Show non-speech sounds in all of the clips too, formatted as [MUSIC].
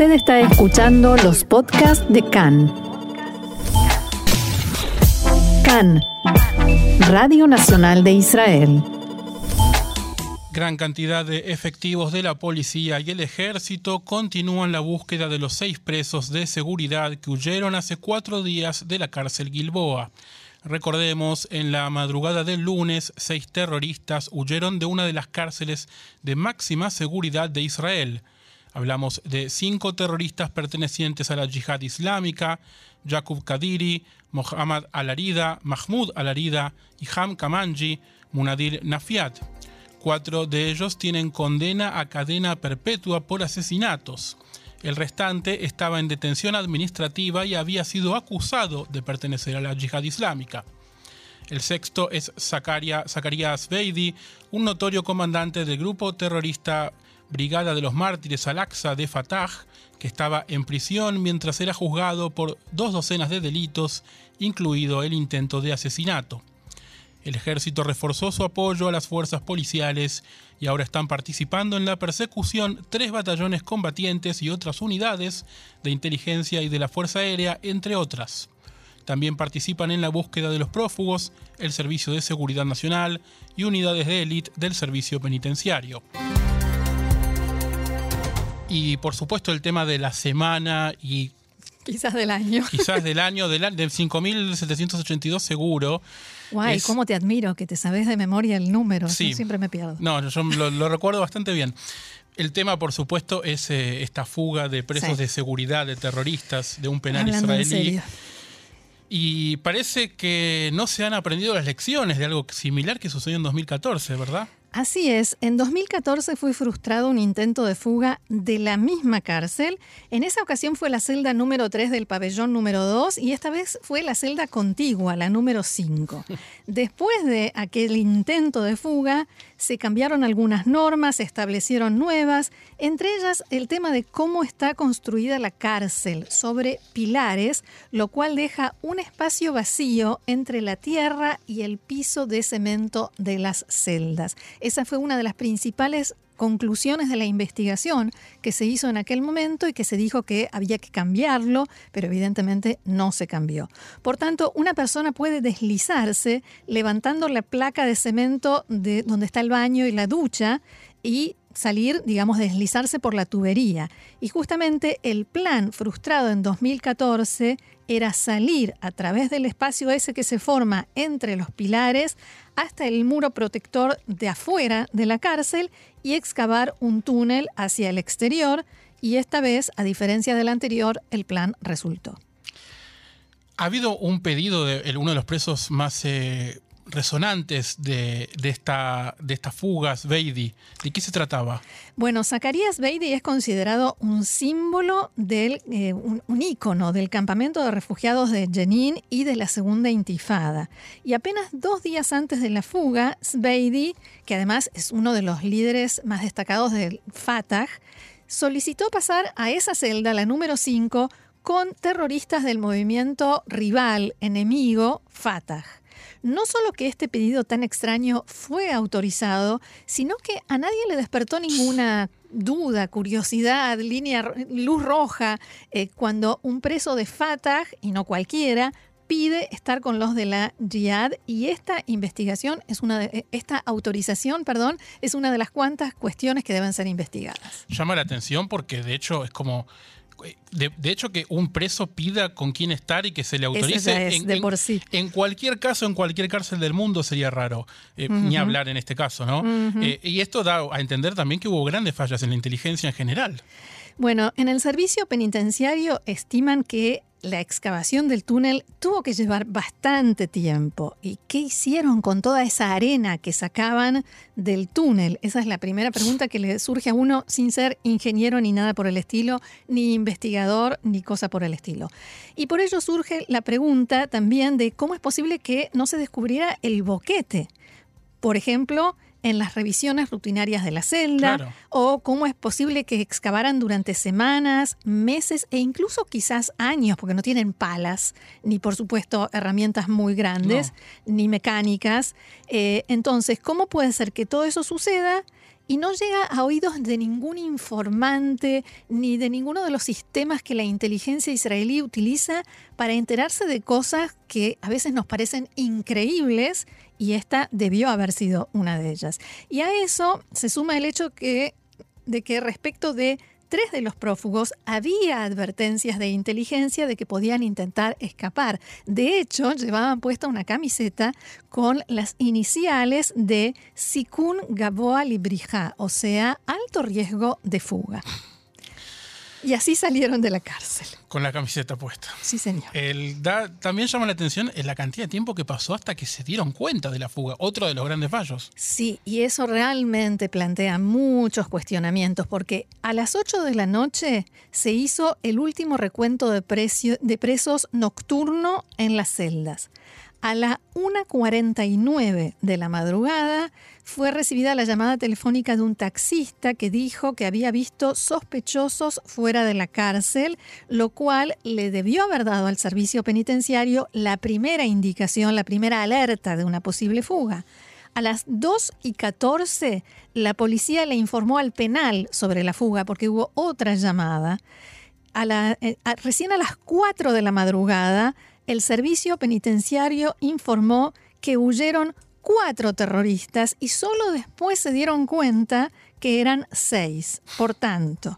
Usted está escuchando los podcasts de CAN. CAN, Radio Nacional de Israel. Gran cantidad de efectivos de la policía y el ejército continúan la búsqueda de los seis presos de seguridad que huyeron hace cuatro días de la cárcel Gilboa. Recordemos, en la madrugada del lunes, seis terroristas huyeron de una de las cárceles de máxima seguridad de Israel. Hablamos de cinco terroristas pertenecientes a la yihad islámica, Yaqub Kadiri, Mohammad Al-Arida, Mahmoud Al-Arida, Iham Kamanji, Munadir Nafiat. Cuatro de ellos tienen condena a cadena perpetua por asesinatos. El restante estaba en detención administrativa y había sido acusado de pertenecer a la yihad islámica. El sexto es Zakarías Beidi, un notorio comandante del grupo terrorista Brigada de los Mártires Al-Aqsa de Fatah, que estaba en prisión mientras era juzgado por dos docenas de delitos, incluido el intento de asesinato. El ejército reforzó su apoyo a las fuerzas policiales y ahora están participando en la persecución tres batallones combatientes y otras unidades de inteligencia y de la Fuerza Aérea, entre otras. También participan en la búsqueda de los prófugos, el Servicio de Seguridad Nacional y unidades de élite del Servicio Penitenciario. Y por supuesto el tema de la semana y Quizás del año. Quizás del [LAUGHS] año, del, del 5.782 seguro. Guay, cómo te admiro, que te sabes de memoria el número. Sí. siempre me pierdo. No, yo lo, recuerdo bastante bien. El tema, por supuesto, es eh, esta fuga de presos de seguridad, de terroristas, de un penal israelí. Y parece que no se han aprendido las lecciones de algo similar que sucedió en 2014, ¿verdad? Así es, en 2014 fue frustrado un intento de fuga de la misma cárcel. En esa ocasión fue la celda número 3 del pabellón número 2 y esta vez fue la celda contigua, la número 5. [LAUGHS] Después de aquel intento de fuga, se cambiaron algunas normas, se establecieron nuevas, entre ellas el tema de cómo está construida la cárcel sobre pilares, lo cual deja un espacio vacío entre la tierra y el piso de cemento de las celdas. Esa fue una de las principales conclusiones de la investigación que se hizo en aquel momento y que se dijo que había que cambiarlo, pero evidentemente no se cambió. Por tanto, una persona puede deslizarse levantando la placa de cemento de donde está el baño y la ducha y salir, digamos, deslizarse por la tubería. Y justamente el plan frustrado en 2014 era salir a través del espacio ese que se forma entre los pilares hasta el muro protector de afuera de la cárcel y excavar un túnel hacia el exterior. Y esta vez, a diferencia del anterior, el plan resultó. Ha habido un pedido de uno de los presos más eh, resonantes de, esta, de estas fugas, Beidi. ¿De qué se trataba? Bueno, Zacarías Beidi es considerado un símbolo del, eh, un, ícono del campamento de refugiados de Jenin y de la segunda intifada. Y apenas dos días antes de la fuga, Beidi, que además es uno de los líderes más destacados del Fatah, solicitó pasar a esa celda, la número 5, con terroristas del movimiento rival, enemigo, Fatah. No solo que este pedido tan extraño fue autorizado, sino que a nadie le despertó ninguna duda, curiosidad, línea, luz roja, eh, cuando un preso de Fatah, y no cualquiera, pide estar con los de la Jihad y esta investigación es una de, esta autorización, perdón, es una de las cuantas cuestiones que deben ser investigadas. Llama la atención porque de hecho es como de, hecho, que un preso pida con quién estar y que se le autorice. en, de por sí. En, cualquier caso, en cualquier cárcel del mundo sería raro, eh, ni hablar en este caso, ¿no? Eh, y esto da a entender también que hubo grandes fallas en la inteligencia en general. Bueno, en el servicio penitenciario estiman que la excavación del túnel tuvo que llevar bastante tiempo. ¿Y qué hicieron con toda esa arena que sacaban del túnel? Esa es la primera pregunta que le surge a uno sin ser ingeniero ni nada por el estilo, ni investigador, ni cosa por el estilo. Y por ello surge la pregunta también de cómo es posible que no se descubriera el boquete. Por ejemplo, en las revisiones rutinarias de la celda o cómo es posible que excavaran durante semanas, meses e incluso quizás años, porque no tienen palas, ni por supuesto herramientas muy grandes, ni mecánicas. Eh, entonces, ¿cómo puede ser que todo eso suceda? Y no llega a oídos de ningún informante ni de ninguno de los sistemas que la inteligencia israelí utiliza para enterarse de cosas que a veces nos parecen increíbles y esta debió haber sido una de ellas. Y a eso se suma el hecho de que respecto de tres de los prófugos había advertencias de inteligencia de que podían intentar escapar. De hecho, llevaban puesta una camiseta con las iniciales de Sikun Gaboa Librija, o sea, alto riesgo de fuga. Y así salieron de la cárcel. Con la camiseta puesta. Sí, señor. El, también llama la atención la cantidad de tiempo que pasó hasta que se dieron cuenta de la fuga. Otro de los grandes fallos. Sí, y eso realmente plantea muchos cuestionamientos, porque a las 8 de la noche se hizo el último recuento de, de presos nocturno en las celdas. A la 1.49 de la madrugada fue recibida la llamada telefónica de un taxista que dijo que había visto sospechosos fuera de la cárcel, lo cual le debió haber dado al servicio penitenciario la primera indicación, la primera alerta de una posible fuga. A las 2 y 14, la policía le informó al penal sobre la fuga porque hubo otra llamada. Eh, recién a las 4 de la madrugada, el servicio penitenciario informó que huyeron cuatro terroristas y solo después se dieron cuenta que eran seis. Por tanto,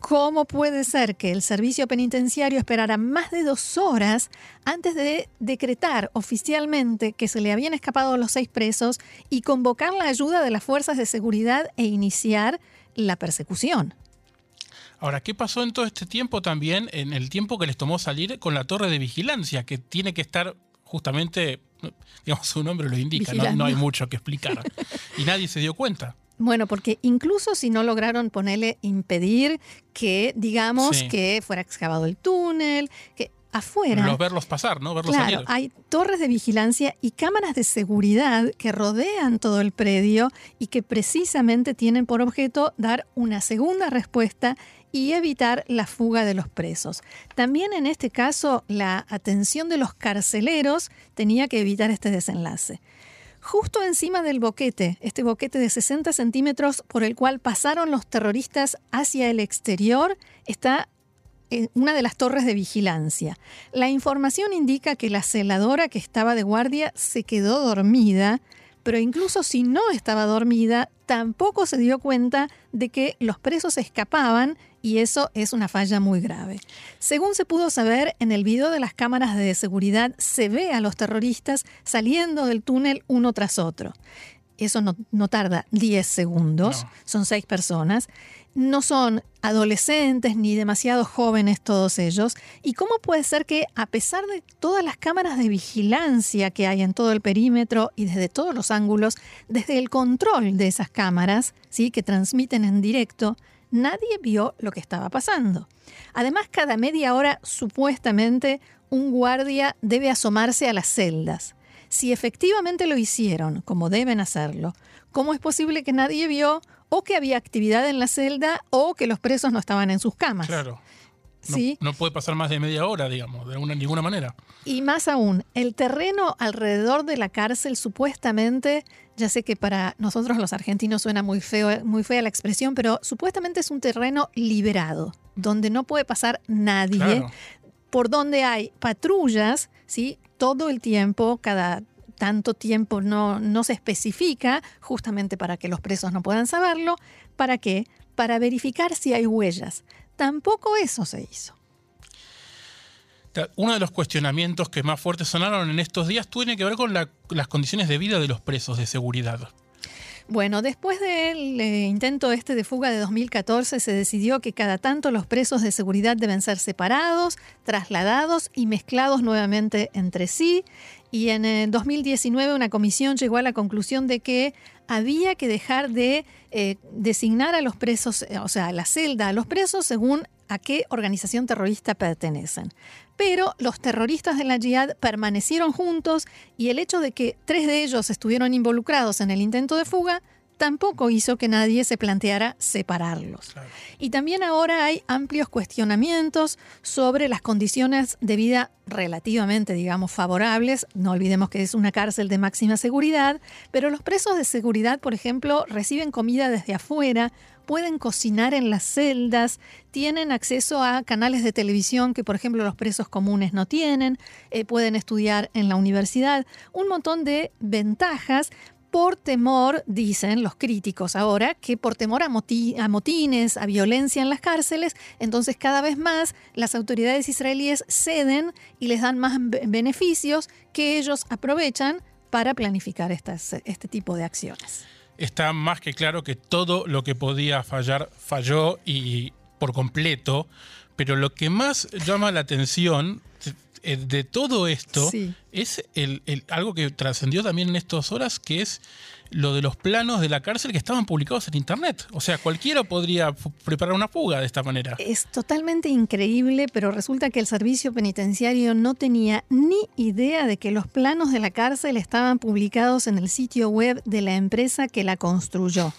¿cómo puede ser que el servicio penitenciario esperara más de dos horas antes de decretar oficialmente que se le habían escapado los seis presos y convocar la ayuda de las fuerzas de seguridad e iniciar la persecución? Ahora, ¿qué pasó en todo este tiempo también, en el tiempo que les tomó salir con la torre de vigilancia, que tiene que estar justamente, digamos, su nombre lo indica, no, hay mucho que explicar. y nadie se dio cuenta. Bueno, porque incluso si no lograron ponerle impedir que, digamos, que fuera excavado el túnel, que afuera. Los verlos pasar, ¿no? Verlos claro, hay torres de vigilancia y cámaras de seguridad que rodean todo el predio y que precisamente tienen por objeto dar una segunda respuesta y evitar la fuga de los presos. También en este caso, la atención de los carceleros tenía que evitar este desenlace. Justo encima del boquete, este boquete de 60 centímetros por el cual pasaron los terroristas hacia el exterior, está una de las torres de vigilancia. La información indica que la celadora que estaba de guardia se quedó dormida, pero incluso si no estaba dormida, tampoco se dio cuenta de que los presos escapaban y eso es una falla muy grave. Según se pudo saber, en el video de las cámaras de seguridad se ve a los terroristas saliendo del túnel uno tras otro. Eso no, tarda 10 segundos, son seis personas. No son adolescentes ni demasiado jóvenes todos ellos. ¿Y cómo puede ser que a pesar de todas las cámaras de vigilancia que hay en todo el perímetro y desde todos los ángulos, desde el control de esas cámaras, ¿sí? que transmiten en directo, nadie vio lo que estaba pasando. Además, cada media hora supuestamente un guardia debe asomarse a las celdas. Si efectivamente lo hicieron, como deben hacerlo, ¿cómo es posible que nadie vio o que había actividad en la celda o que los presos no estaban en sus camas? Claro. No, puede pasar más de media hora, digamos, de ninguna manera. Y más aún, el terreno alrededor de la cárcel supuestamente, ya sé que para nosotros los argentinos suena muy feo, muy fea la expresión, pero supuestamente es un terreno liberado, donde no puede pasar nadie, por donde hay patrullas, ¿sí? Todo el tiempo, cada tanto tiempo no, no se especifica, justamente para que los presos no puedan saberlo. ¿Para qué? Para verificar si hay huellas. Tampoco eso se hizo. Uno de los cuestionamientos que más fuertes sonaron en estos días tiene que ver con las condiciones de vida de los presos de seguridad. Bueno, después del eh, intento este de fuga de 2014 se decidió que cada tanto los presos de seguridad deben ser separados, trasladados y mezclados nuevamente entre sí. Y en 2019 una comisión llegó a la conclusión de que había que dejar de eh, designar a los presos, eh, o sea, a la celda a los presos según a qué organización terrorista pertenecen. Pero los terroristas de la Jihad permanecieron juntos y el hecho de que tres de ellos estuvieron involucrados en el intento de fuga tampoco hizo que nadie se planteara separarlos. Y también ahora hay amplios cuestionamientos sobre las condiciones de vida relativamente, digamos, favorables. No olvidemos que es una cárcel de máxima seguridad, pero los presos de seguridad, por ejemplo, reciben comida desde afuera, pueden cocinar en las celdas, tienen acceso a canales de televisión que, por ejemplo, los presos comunes no tienen, eh, pueden estudiar en la universidad, un montón de ventajas por temor, dicen los críticos ahora, que por temor a, motines, a violencia en las cárceles, entonces cada vez más las autoridades israelíes ceden y les dan más beneficios que ellos aprovechan para planificar este tipo de acciones. Está más que claro que todo lo que podía fallar falló y por completo, pero lo que más llama la atención de todo esto es el, algo que trascendió también en estas horas, que es lo de los planos de la cárcel que estaban publicados en Internet. O sea, cualquiera podría preparar una fuga de esta manera. Es totalmente increíble, pero resulta que el servicio penitenciario no tenía ni idea de que los planos de la cárcel estaban publicados en el sitio web de la empresa que la construyó.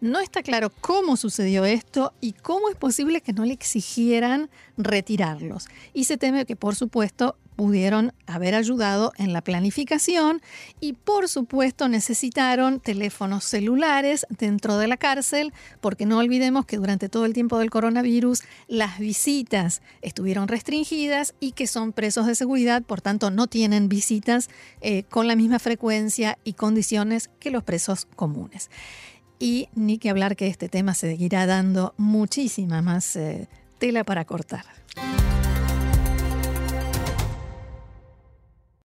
No está claro cómo sucedió esto y cómo es posible que no le exigieran retirarlos. Y se teme que, por supuesto, pudieron haber ayudado en la planificación y por supuesto necesitaron teléfonos celulares dentro de la cárcel porque no olvidemos que durante todo el tiempo del coronavirus las visitas estuvieron restringidas y que son presos de seguridad, por tanto no tienen visitas eh, con la misma frecuencia y condiciones que los presos comunes. Y ni que hablar que este tema seguirá dando muchísima más eh, tela para cortar.